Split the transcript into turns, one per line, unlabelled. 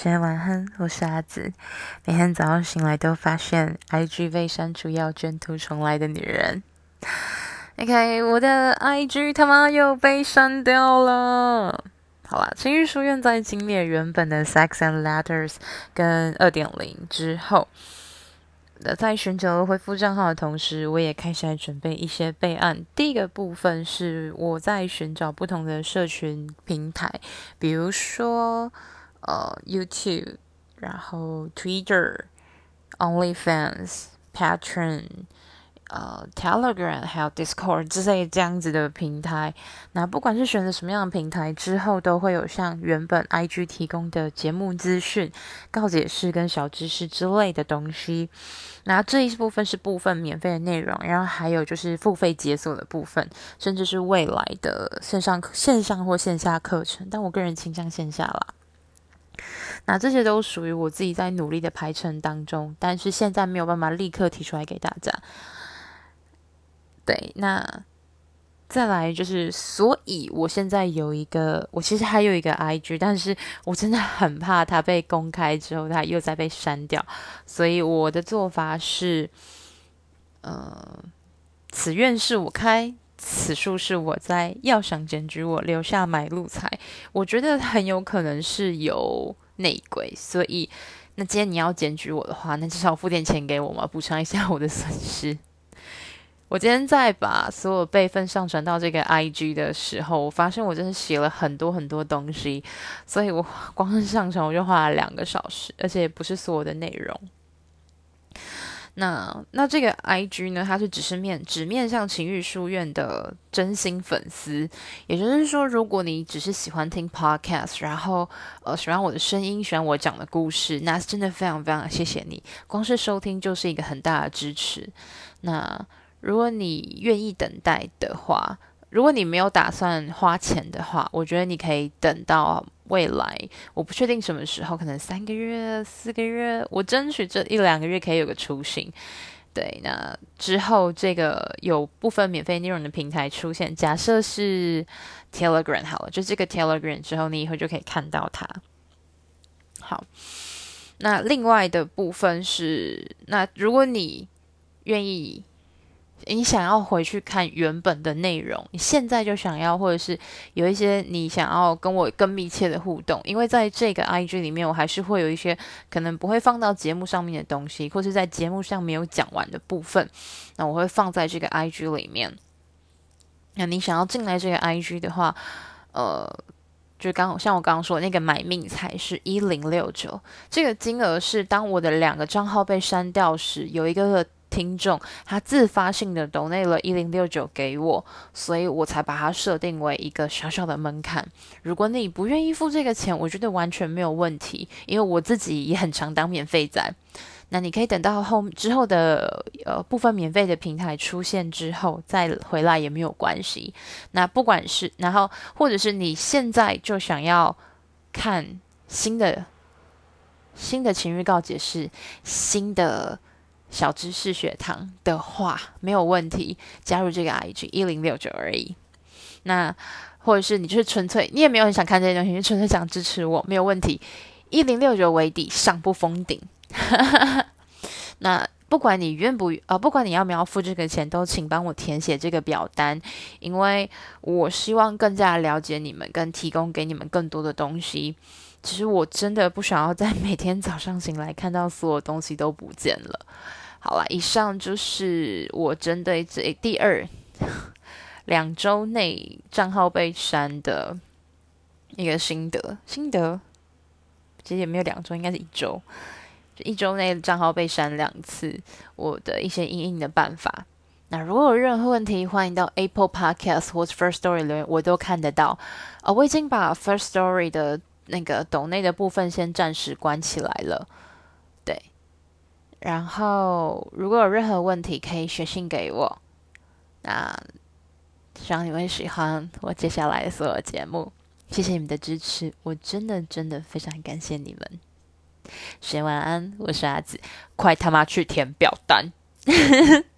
大家晚安，我是阿紫。每天早上醒来都发现 IG 被删除，要卷土重来的女人。OK，我的 IG 他妈又被删掉了。好啦，情欲书院在经历原本的 Sex and Letters 跟二点零之后，在寻找恢复账号的同时，我也开始来准备一些备案。第一个部分是我在寻找不同的社群平台，比如说呃 YouTube，然后 Twitter，OnlyFans，Patron，。呃，Telegram 还有 Discord 之类这样子的平台，那不管是选择什么样的平台，之后都会有像原本 IG 提供的节目资讯、告解室跟小知识之类的东西。那这一部分是部分免费的内容，然后还有就是付费解锁的部分，甚至是未来的线上、线上或线下课程。但我个人倾向线下啦。那这些都属于我自己在努力的排程当中，但是现在没有办法立刻提出来给大家。对，那再来就是，所以我现在有一个，我其实还有一个 IG，但是我真的很怕它被公开之后，它又再被删掉，所以我的做法是，呃，此愿是我开，此处是我在，要想检举我，留下买路财。我觉得很有可能是有内鬼，所以那今天你要检举我的话，那至少付点钱给我嘛，补偿一下我的损失。我今天在把所有备份上传到这个 IG 的时候，我发现我真的写了很多很多东西，所以我光是上传我就花了两个小时，而且不是所有的内容。那那这个 IG 呢，它是只是面只面向情欲书院的真心粉丝，也就是说，如果你只是喜欢听 Podcast，然后呃喜欢我的声音，喜欢我讲的故事，那真的非常非常谢谢你，光是收听就是一个很大的支持。那如果你愿意等待的话，如果你没有打算花钱的话，我觉得你可以等到未来。我不确定什么时候，可能三个月、四个月，我争取这一两个月可以有个雏形。对，那之后这个有部分免费内容的平台出现，假设是 Telegram 好了，就这个 Telegram 之后，你以后就可以看到它。好，那另外的部分是，那如果你愿意。你想要回去看原本的内容，你现在就想要，或者是有一些你想要跟我更密切的互动，因为在这个 IG 里面，我还是会有一些可能不会放到节目上面的东西，或是在节目上没有讲完的部分，那我会放在这个 IG 里面。那你想要进来这个 IG 的话，呃，就刚好像我刚刚说的那个买命财是一零六九，这个金额是当我的两个账号被删掉时，有一个。听众他自发性的 donate 了一零六九给我，所以我才把它设定为一个小小的门槛。如果你不愿意付这个钱，我觉得完全没有问题，因为我自己也很常当免费仔。那你可以等到后之后的呃部分免费的平台出现之后再回来也没有关系。那不管是然后或者是你现在就想要看新的新的情欲告解释，新的。小知识学堂的话没有问题，加入这个 IG 一零六九而已。那或者是你就是纯粹你也没有很想看这些东西，你纯粹想支持我，没有问题。一零六九为底，上不封顶。那不管你愿不呃，不管你要不要付这个钱，都请帮我填写这个表单，因为我希望更加了解你们，跟提供给你们更多的东西。其实我真的不想要在每天早上醒来看到所有东西都不见了。好了，以上就是我针对这第二两周内账号被删的一个心得。心得其实也没有两周，应该是一周。一周内账号被删两次，我的一些因应的办法。那如果有任何问题，欢迎到 Apple Podcast 或者 First Story 留言，我都看得到。呃，我已经把 First Story 的那个抖内的部分先暂时关起来了。对。然后，如果有任何问题，可以写信给我。那希望你们喜欢我接下来的所有节目。谢谢你们的支持，我真的真的非常感谢你们。先晚安，我是阿紫，快他妈去填表单。